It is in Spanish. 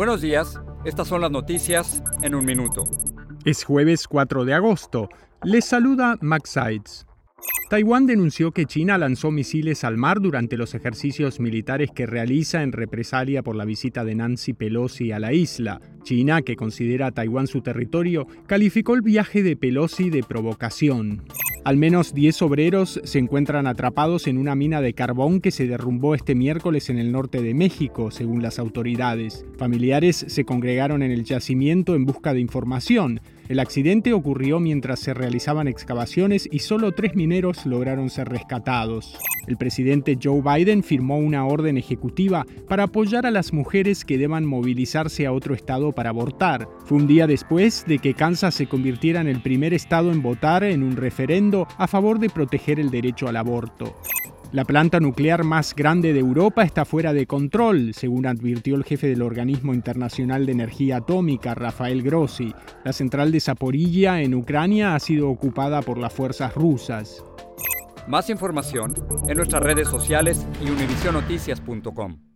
Buenos días, estas son las noticias en un minuto. Es jueves 4 de agosto. Les saluda Max Sides. Taiwán denunció que China lanzó misiles al mar durante los ejercicios militares que realiza en represalia por la visita de Nancy Pelosi a la isla. China, que considera a Taiwán su territorio, calificó el viaje de Pelosi de provocación. Al menos 10 obreros se encuentran atrapados en una mina de carbón que se derrumbó este miércoles en el norte de México, según las autoridades. Familiares se congregaron en el yacimiento en busca de información. El accidente ocurrió mientras se realizaban excavaciones y solo tres mineros lograron ser rescatados. El presidente Joe Biden firmó una orden ejecutiva para apoyar a las mujeres que deban movilizarse a otro estado para abortar. Fue un día después de que Kansas se convirtiera en el primer estado en votar en un referendo a favor de proteger el derecho al aborto. La planta nuclear más grande de Europa está fuera de control, según advirtió el jefe del Organismo Internacional de Energía Atómica, Rafael Grossi. La central de Zaporilla, en Ucrania, ha sido ocupada por las fuerzas rusas. Más información en nuestras redes sociales y univisionoticias.com.